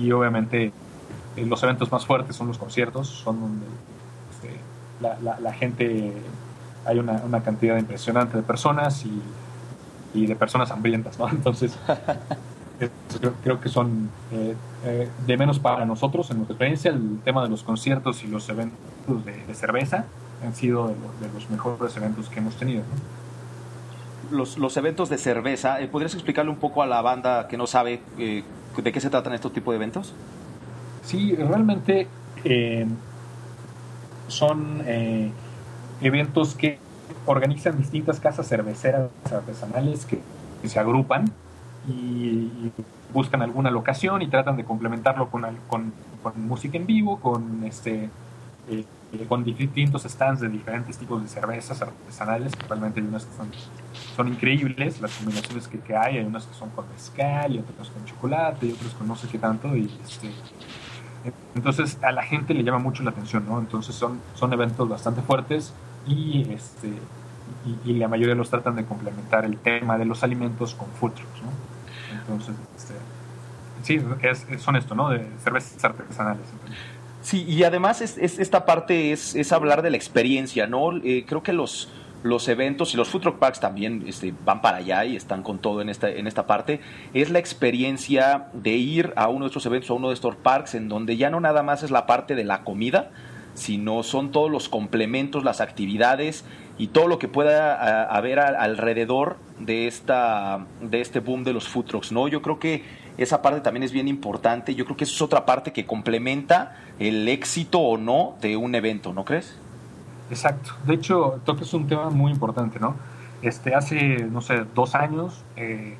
Y obviamente los eventos más fuertes son los conciertos, son donde este, la, la, la, gente, hay una, una, cantidad impresionante de personas y, y de personas hambrientas, ¿no? Entonces, creo, creo, que son eh, eh, de menos para nosotros, en nuestra experiencia, el tema de los conciertos y los eventos de, de cerveza han sido de, lo, de, los mejores eventos que hemos tenido, ¿no? Los, los, eventos de cerveza, eh, ¿podrías explicarle un poco a la banda que no sabe eh, de qué se tratan estos tipos de eventos? Sí, realmente eh, son eh, eventos que organizan distintas casas cerveceras artesanales que, se agrupan y, y, buscan alguna locación y tratan de complementarlo con, con, con música en vivo, con este eh, con distintos stands de diferentes tipos de cervezas artesanales, realmente hay unas que son, son increíbles, las combinaciones que, que, hay, hay unas que son con mezcal y otras con chocolate y otras con no sé qué tanto, y este, entonces a la gente le llama mucho la atención, ¿no? Entonces son, son eventos bastante fuertes y, este, y, la mayoría los tratan de complementar el tema de los alimentos con food trucks, ¿no? Entonces, este, sí, es, son esto, ¿no? De cervezas artesanales. Sí, y además es, es, esta parte es, es hablar de la experiencia, ¿no? Eh, creo que los, los eventos y los food truck parks también este, van para allá y están con todo en esta, en esta parte, es la experiencia de ir a uno de estos eventos, a uno de estos parks, en donde ya no nada más es la parte de la comida, sino son todos los complementos, las actividades y todo lo que pueda haber alrededor de, esta, de este boom de los food trucks, ¿no? Yo creo que esa parte también es bien importante, yo creo que eso es otra parte que complementa el éxito o no de un evento, ¿no crees? Exacto, de hecho, es un tema muy importante, ¿no? Este, hace, no sé, dos años eh,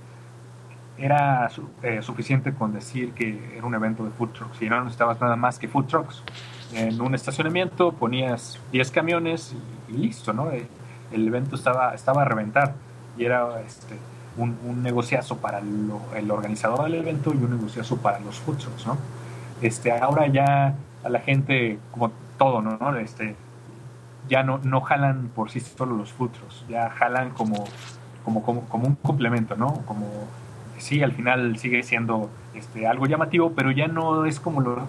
era eh, suficiente con decir que era un evento de food trucks y no necesitabas nada más que food trucks. En un estacionamiento ponías 10 camiones y, listo, ¿no? Eh, el evento estaba, estaba a reventar y era este, un, un negociazo para el organizador del evento y un negociazo para los food trucks, ¿no? Este, ahora ya a la gente, como todo, ¿no? Este, ya no, no jalan por sí solo los food ya jalan como, como, como, un complemento, ¿no? Como sí, al final sigue siendo este, algo llamativo, pero ya no es como, lo,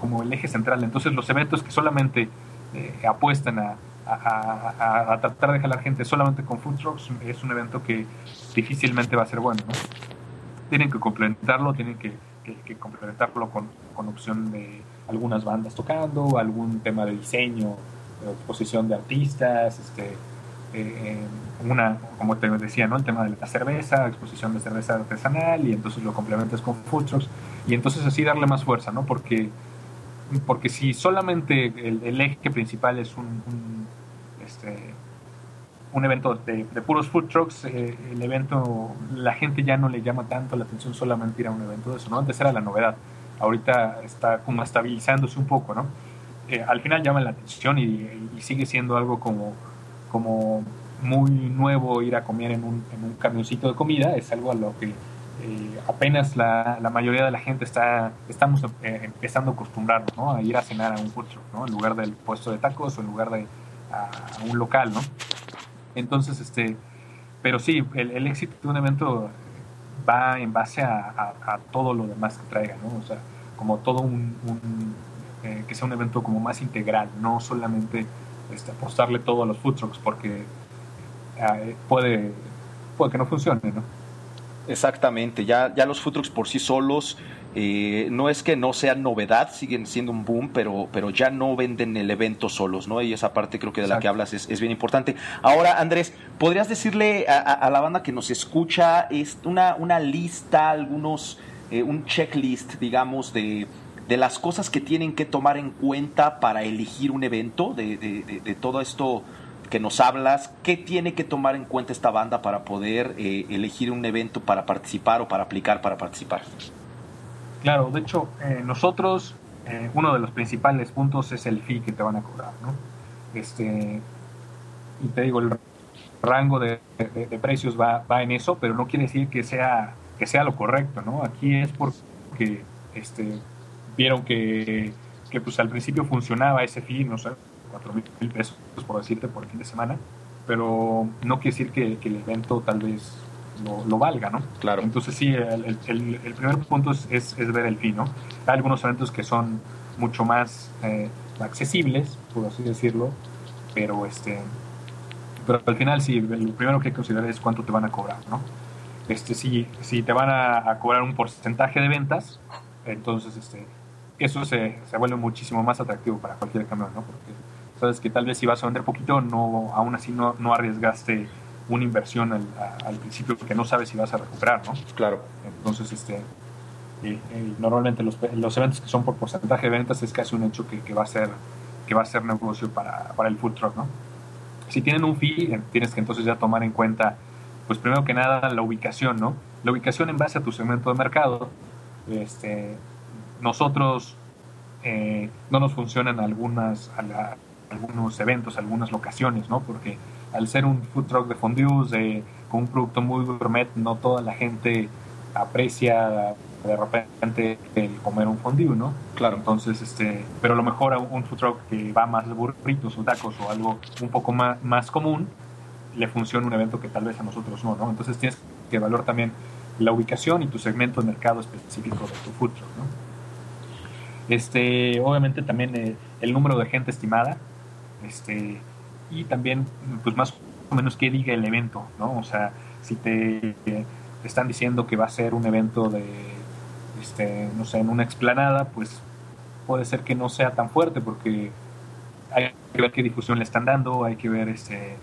como, el eje central. Entonces los eventos que solamente eh, apuestan a, a, tratar de jalar gente solamente con food es un evento que difícilmente va a ser bueno, ¿no? Tienen que complementarlo, tienen que, que, complementarlo con, con opción de algunas bandas tocando, algún tema de diseño, exposición de artistas, este, eh, una, como te decía, ¿no? el tema de la cerveza, exposición de cerveza artesanal, y entonces lo complementas con food trucks, y entonces así darle más fuerza, ¿no? Porque, porque si solamente el, eje principal es un, este, un evento de, puros food trucks, eh, el evento, la gente ya no le llama tanto la atención solamente ir a un evento de eso, ¿no? Antes era la novedad, ahorita está como estabilizándose un poco, ¿no? Al final llama la atención y, sigue siendo algo como, como muy nuevo ir a comer en un, en un camioncito de comida, es algo a lo que eh, apenas la, la, mayoría de la gente está estamos eh, empezando a acostumbrarnos ¿no? a ir a cenar a un food ¿no? en lugar del puesto de tacos o en lugar de a, un local, ¿no? Entonces, este, pero sí, el, éxito de un evento va en base a, a, todo lo demás que traiga, ¿no? O sea, como todo un eh, que sea un evento como más integral, no solamente este, apostarle todo a los food trucks, porque eh, puede, puede que no funcione, ¿no? Exactamente, ya, ya los food trucks por sí solos eh, no es que no sean novedad, siguen siendo un boom, pero, pero ya no venden el evento solos, ¿no? Y esa parte creo que de la que hablas es, es, bien importante. Ahora, Andrés, ¿podrías decirle a, la banda que nos escucha es una, una lista, algunos, un checklist, digamos, de, de las cosas que tienen que tomar en cuenta para elegir un evento, de, de, todo esto que nos hablas, ¿qué tiene que tomar en cuenta esta banda para poder eh, elegir un evento para participar o para aplicar para participar? Claro, de hecho, eh, nosotros, eh, uno de los principales puntos es el fee que te van a cobrar, ¿no? Este, y te digo, el rango de, precios va, va, en eso, pero no quiere decir que sea, que sea lo correcto, ¿no? Aquí es porque este, vieron que, que pues al principio funcionaba ese fin, no sé, cuatro mil pesos por decirte por fin de semana, pero no quiere decir que, que el evento tal vez lo, valga, ¿no? Claro. Entonces sí, el, el, el primer punto es, es, ver el fin, ¿no? Hay algunos eventos que son mucho más eh, accesibles, por así decirlo, pero este pero al final sí, lo primero que hay que considerar es cuánto te van a cobrar, ¿no? Este, si, si te van a, a cobrar un porcentaje de ventas, entonces este, eso se, se, vuelve muchísimo más atractivo para cualquier camión, ¿no? Porque sabes que tal vez si vas a vender poquito, no, aún así no, no arriesgaste una inversión al, al, principio porque no sabes si vas a recuperar, ¿no? Claro. Entonces, este, normalmente los, los, eventos que son por porcentaje de ventas es casi un hecho que, que, va a ser que va a ser negocio para, para el food truck, ¿no? Si tienen un fee, eh, tienes que entonces ya tomar en cuenta, pues primero que nada la ubicación, ¿no? La ubicación en base a tu segmento de mercado, este, nosotros eh, no nos funcionan algunas, algunos eventos, algunas locaciones, ¿no? Porque al ser un food truck de fondues, con un producto muy gourmet, no toda la gente aprecia de repente el comer un fondue, ¿no? Claro. Entonces, este, pero a lo mejor un food truck que va más de burritos o tacos o algo un poco más, más común, le funciona un evento que tal vez a nosotros no, ¿no? Entonces tienes que valorar también la ubicación y tu segmento de mercado específico de tu food truck, ¿no? Este, obviamente también eh, el número de gente estimada, este, y también, pues más o menos qué diga el evento, ¿no? O sea, si te, están diciendo que va a ser un evento de, este, no sé, en una explanada, pues puede ser que no sea tan fuerte porque hay que ver qué difusión le están dando, hay que ver este,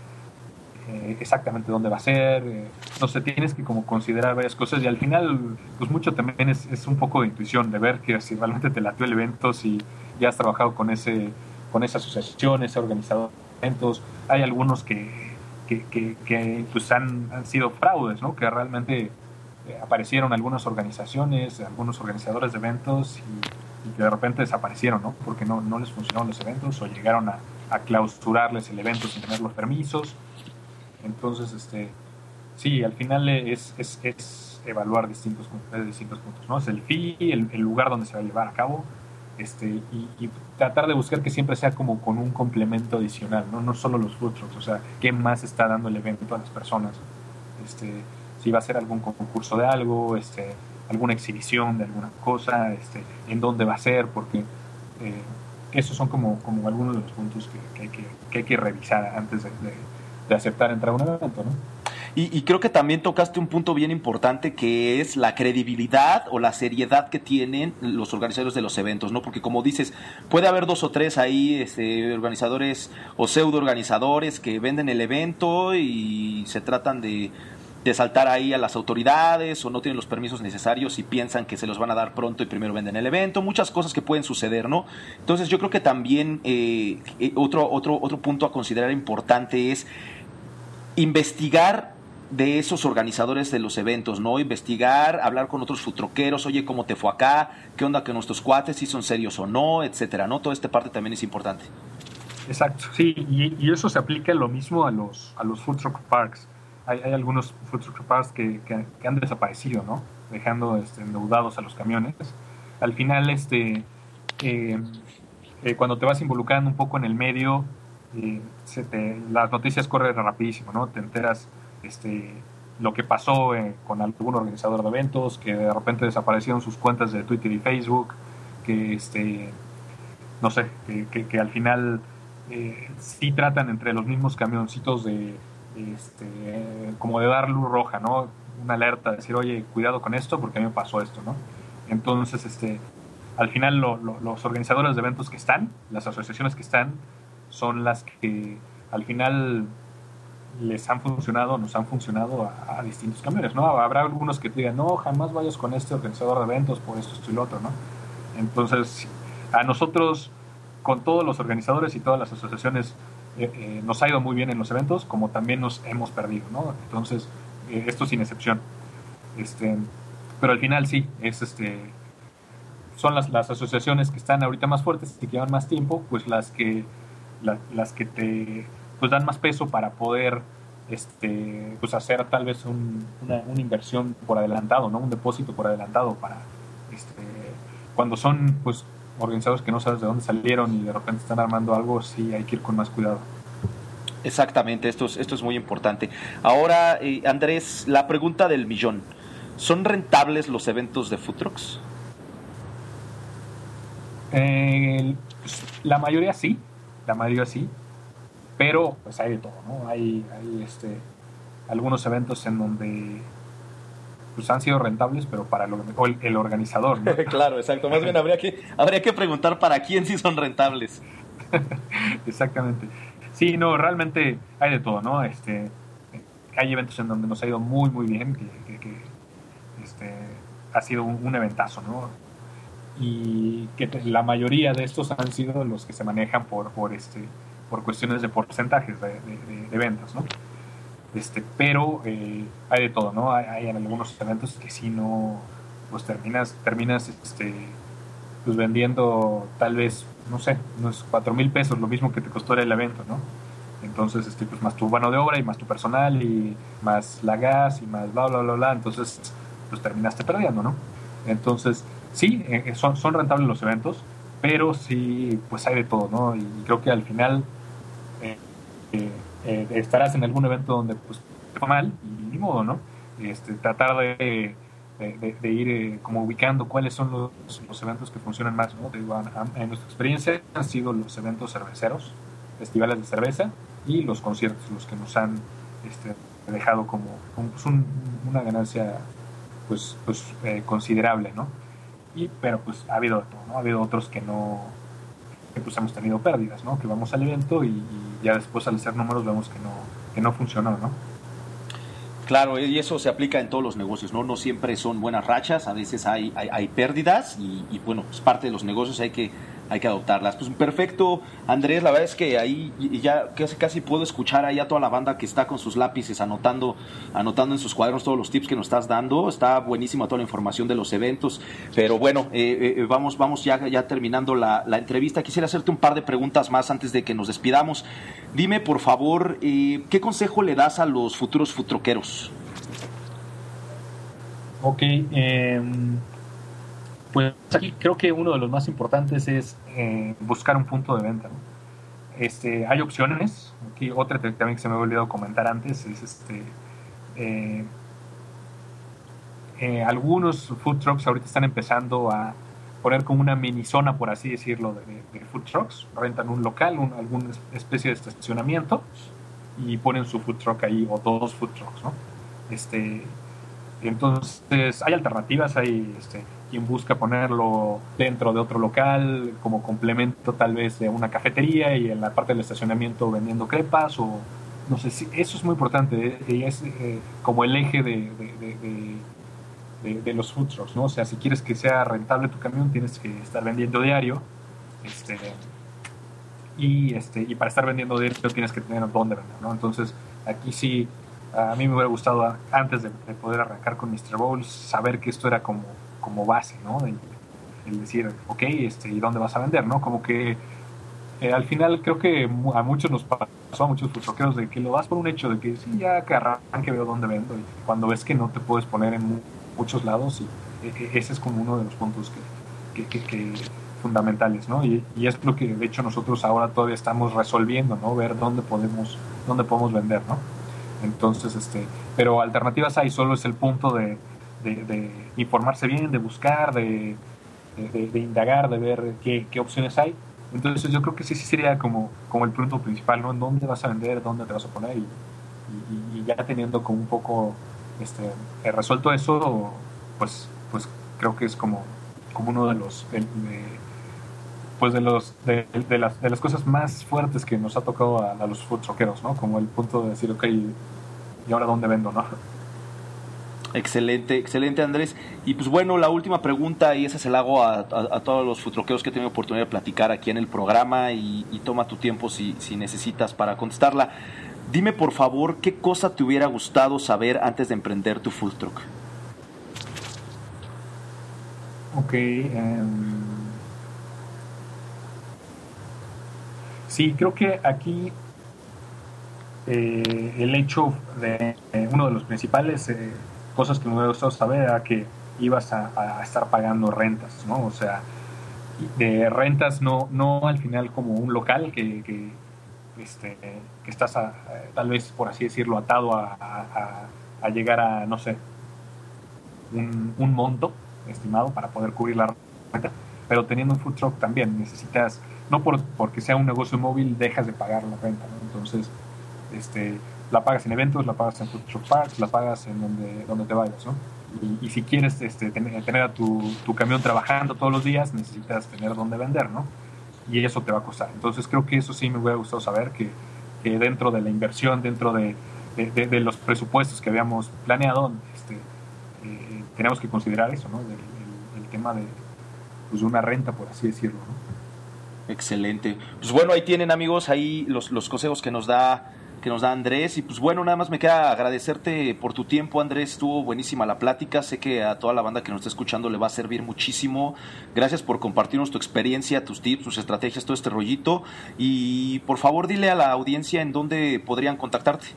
eh, exactamente dónde va a ser, eh, no sé, tienes que como considerar varias cosas y al final, pues mucho también es, un poco de intuición, de ver que si realmente te latió el evento, si ya has trabajado con ese con esa asociación, ese organizador de eventos, hay algunos que, que, pues han, han, sido fraudes, ¿no? que realmente eh, aparecieron algunas organizaciones, algunos organizadores de eventos y, que de repente desaparecieron, ¿no? porque no, no les funcionaron los eventos o llegaron a clausurarles el evento sin tener los permisos. Entonces, este, sí, al final es, es, es evaluar distintos, distintos puntos, ¿no? Es el fee, el, lugar donde se va a llevar a cabo, este, y, tratar de buscar que siempre sea como con un complemento adicional, ¿no? No solo los food o sea, qué más está dando el evento a las personas. Este, si va a ser algún concurso de algo, este, alguna exhibición de alguna cosa, este, en dónde va a ser, porque eh, esos son como, como algunos de los puntos que, que, hay, que, revisar antes de, de aceptar entrar a un evento, ¿no? Y, y, creo que también tocaste un punto bien importante que es la credibilidad o la seriedad que tienen los organizadores de los eventos, ¿no? Porque como dices, puede haber dos o tres ahí este, organizadores o pseudo organizadores que venden el evento y se tratan de, de saltar ahí a las autoridades o no tienen los permisos necesarios y piensan que se los van a dar pronto y primero venden el evento, muchas cosas que pueden suceder, ¿no? Entonces yo creo que también eh, otro, otro, otro punto a considerar importante es investigar de esos organizadores de los eventos, ¿no? Investigar, hablar con otros futroqueros, oye, ¿cómo te fue acá? ¿Qué onda con nuestros cuates? ¿Si son serios o no? Etcétera, ¿no? Toda esta parte también es importante. Exacto, sí, y, eso se aplica lo mismo a los, a los food truck parks. Hay, algunos food parks que, que, que, han desaparecido, ¿no? Dejando este, endeudados a los camiones. Al final, este, eh, eh, cuando te vas involucrando un poco en el medio, se te, las noticias corren rapidísimo, ¿no? Te enteras este, lo que pasó eh, con algún organizador de eventos, que de repente desaparecieron sus cuentas de Twitter y Facebook, que este, no sé, que al final eh, sí tratan entre los mismos camioncitos de, este, como de dar luz roja, ¿no? Una alerta, decir, oye, cuidado con esto porque a mí me pasó esto, ¿no? Entonces, este, al final lo, lo, los organizadores de eventos que están, las asociaciones que están, son las que al final les han funcionado, nos han funcionado a, a, distintos camiones, ¿no? Habrá algunos que te digan, no, jamás vayas con este organizador de eventos por esto, esto y lo otro, ¿no? Entonces, a nosotros, con todos los organizadores y todas las asociaciones, eh, eh, nos ha ido muy bien en los eventos, como también nos hemos perdido, ¿no? Entonces, eh, esto sin excepción. Este, pero al final sí, es este, son las, las asociaciones que están ahorita más fuertes y que llevan más tiempo, pues las que, la, las que te pues dan más peso para poder este, pues hacer tal vez un, una, una, inversión por adelantado, ¿no? Un depósito por adelantado para este, cuando son pues organizadores que no sabes de dónde salieron y de repente están armando algo, sí hay que ir con más cuidado. Exactamente, esto es, esto es muy importante. Ahora, eh, Andrés, la pregunta del millón. ¿Son rentables los eventos de trucks? Eh, la mayoría sí, la mayoría sí pero pues hay de todo, ¿no? Hay, hay este, algunos eventos en donde pues han sido rentables, pero para el, el organizador. ¿no? claro, exacto. Más bien habría que, habría que preguntar para quién sí son rentables. Exactamente. Sí, no, realmente hay de todo, ¿no? Este, hay eventos en donde nos ha ido muy, muy bien, que, que, que este, ha sido un, un, eventazo, ¿no? Y que la mayoría de estos han sido los que se manejan por, por este, por cuestiones de porcentajes de, ventas, ¿no? Este, pero eh, hay de todo, ¿no? Hay, hay, algunos eventos que si no, pues terminas, terminas este, pues vendiendo tal vez, no sé, unos cuatro mil pesos, lo mismo que te costó el evento, ¿no? Entonces, este, pues más tu mano de obra y más tu personal y más la gas y más bla, bla, bla, bla, entonces, pues terminaste perdiendo, ¿no? Entonces, sí, eh, son, son rentables los eventos, pero sí, pues hay de todo, ¿no? Y creo que al final eh, eh, estarás en algún evento donde pues te fue mal y ni modo, ¿no? Este, tratar de, de, ir eh, como ubicando cuáles son los, eventos que funcionan más, ¿no? Digo, en nuestra experiencia han sido los eventos cerveceros, festivales de cerveza y los conciertos los que nos han este, dejado como, como pues un, una ganancia pues, pues eh, considerable, ¿no? Pero pues ha habido todo, ¿no? Ha habido otros que no, pues hemos tenido pérdidas, ¿no? Que vamos al evento y, ya después al hacer números vemos que no, que no funcionó, ¿no? Claro, y eso se aplica en todos los negocios, ¿no? No siempre son buenas rachas, a veces hay, hay, pérdidas y, y, bueno, es parte de los negocios, hay que, hay que adoptarlas. Pues perfecto, Andrés, la verdad es que ahí ya casi, casi puedo escuchar ahí a toda la banda que está con sus lápices anotando, anotando en sus cuadernos todos los tips que nos estás dando. Está buenísima toda la información de los eventos, pero bueno, eh, eh, vamos, vamos ya, ya terminando la, la, entrevista. Quisiera hacerte un par de preguntas más antes de que nos despidamos. Dime, por favor, eh, ¿qué consejo le das a los futuros futroqueros? Ok, eh, pues aquí creo que uno de los más importantes es eh, buscar un punto de venta. ¿no? Este, hay opciones. Aquí otra también que se me había olvidado comentar antes es este. Eh, eh, algunos food trucks ahorita están empezando a poner como una mini zona, por así decirlo, de, de food trucks. Rentan un local, un, alguna especie de estacionamiento y ponen su food truck ahí o dos food trucks, ¿no? Este, entonces hay alternativas, hay este, quien busca ponerlo dentro de otro local como complemento tal vez de una cafetería y en la parte del estacionamiento vendiendo crepas o no sé si eso es muy importante y es eh, como el eje de, de, los food trucks, ¿no? O sea, si quieres que sea rentable tu camión tienes que estar vendiendo diario este, y, este, y para estar vendiendo diario tienes que tener dónde vender, ¿no? Entonces aquí sí a mí me hubiera gustado antes de, de, poder arrancar con Mr. Bowls saber que esto era como, como base, ¿no? El, decir, ok, este, ¿y dónde vas a vender, no? Como que eh, al final creo que a muchos nos pasó, a muchos futroqueros, de que lo das por un hecho de que sí, ya que arranque veo dónde vendo. Cuando ves que no te puedes poner en muchos lados, y e, ese es como uno de los puntos que fundamentales, ¿no? Y, y, es lo que de hecho nosotros ahora todavía estamos resolviendo, ¿no? Ver dónde podemos, dónde podemos vender, ¿no? Entonces, este, pero alternativas hay, solo es el punto de, de, informarse bien, de buscar, de, de, indagar, de ver qué, qué, opciones hay. Entonces yo creo que sí, sí sería como, como el punto principal, ¿no? Dónde vas a vender, dónde te vas a poner y, ya teniendo como un poco este, resuelto eso, pues, pues creo que es como, como uno de los, de, pues de los de, de, las, de las cosas más fuertes que nos ha tocado a, a los food truckeros, ¿no? Como el punto de decir, ok, ¿y ahora dónde vendo, no? Excelente, excelente Andrés. Y pues bueno, la última pregunta, y esa se la hago a, todos los futroqueros que he tenido oportunidad de platicar aquí en el programa y, toma tu tiempo si, si, necesitas para contestarla. Dime por favor, ¿qué cosa te hubiera gustado saber antes de emprender tu food truck? Ok, um... Sí, creo que aquí eh, el hecho de eh, uno de los principales eh, cosas que me hubiera gustado saber era que ibas a, estar pagando rentas, ¿no? O sea, de rentas no, no al final como un local que, este, que estás a, tal vez, por así decirlo, atado a, llegar a, no sé, un, un monto estimado para poder cubrir la renta, pero teniendo un food truck también necesitas no por, porque sea un negocio móvil dejas de pagar la renta, ¿no? Entonces, este, la pagas en eventos, la pagas en truck parks, la pagas en donde, donde te vayas, ¿no? Y, y si quieres este, tener, tener a tu, tu, camión trabajando todos los días, necesitas tener dónde vender, ¿no? Y eso te va a costar. Entonces, creo que eso sí me hubiera gustado saber, que, que dentro de la inversión, dentro de, de, de, de los presupuestos que habíamos planeado, este, eh, tenemos que considerar eso, ¿no? El, el, el tema de, pues, una renta, por así decirlo, ¿no? Excelente. Pues bueno, ahí tienen amigos, ahí los, los consejos que nos da que nos da Andrés. Y pues bueno, nada más me queda agradecerte por tu tiempo, Andrés. Estuvo buenísima la plática. Sé que a toda la banda que nos está escuchando le va a servir muchísimo. Gracias por compartirnos tu experiencia, tus tips, tus estrategias, todo este rollito. Y por favor, dile a la audiencia en dónde podrían contactarte.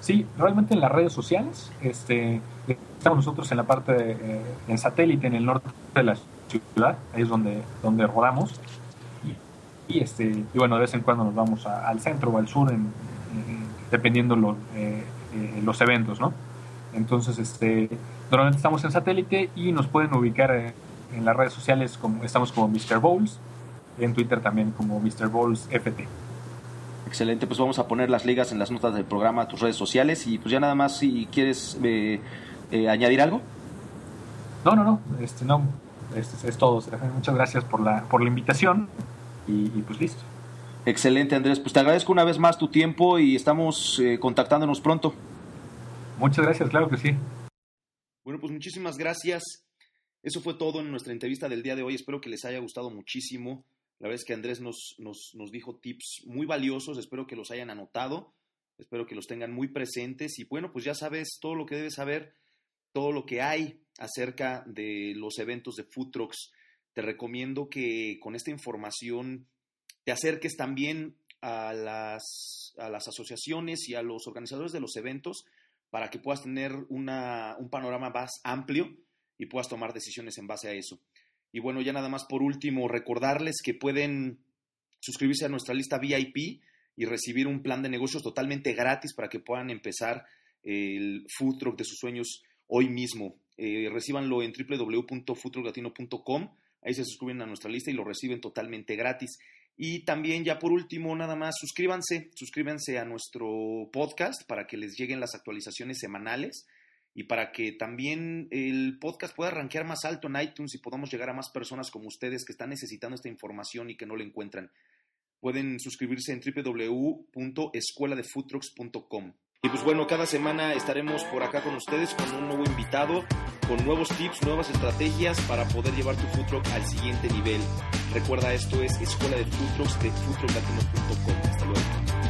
Sí, realmente en las redes sociales. Este, estamos nosotros en la parte, de, eh, en satélite, en el norte de la ciudad. Ahí es donde, donde rodamos y este y bueno de vez en cuando nos vamos a, al centro o al sur en, en, dependiendo lo, eh, eh, los eventos no entonces este normalmente estamos en satélite y nos pueden ubicar eh, en las redes sociales como estamos como Mr. Bowls en Twitter también como Mr. Bowls FT Excelente, pues vamos a poner las ligas en las notas del programa tus redes sociales y pues ya nada más si quieres eh, añadir algo. No, no, no, este, no, es, es todo. Muchas gracias por la, por la invitación y, y pues listo. Excelente, Andrés. Pues te agradezco una vez más tu tiempo y estamos eh, contactándonos pronto. Muchas gracias, claro que sí. Bueno, pues muchísimas gracias. Eso fue todo en nuestra entrevista del día de hoy. Espero que les haya gustado muchísimo. La verdad es que Andrés nos, nos, nos dijo tips muy valiosos. Espero que los hayan anotado. Espero que los tengan muy presentes. Y bueno, pues ya sabes todo lo que debes saber, todo lo que hay acerca de los eventos de Food Trucks. Te recomiendo que con esta información te acerques también a las, a las asociaciones y a los organizadores de los eventos para que puedas tener una, un panorama más amplio y puedas tomar decisiones en base a eso. Y bueno, ya nada más por último, recordarles que pueden suscribirse a nuestra lista VIP y recibir un plan de negocios totalmente gratis para que puedan empezar el food truck de sus sueños hoy mismo. Eh, recíbanlo en www.foodtrucklatino.com. Ahí se suscriben a nuestra lista y lo reciben totalmente gratis. Y también ya por último, nada más, suscríbanse, suscríbanse a nuestro podcast para que les lleguen las actualizaciones semanales y para que también el podcast pueda rankear más alto en iTunes y podamos llegar a más personas como ustedes que están necesitando esta información y que no la encuentran. Pueden suscribirse en www.escueladefoodtrucks.com. Y pues bueno, cada semana estaremos por acá con ustedes con un nuevo invitado, con nuevos tips, nuevas estrategias para poder llevar tu food al siguiente nivel. Recuerda, esto es Escuela de Food de foodtrucklatino.com. Hasta luego.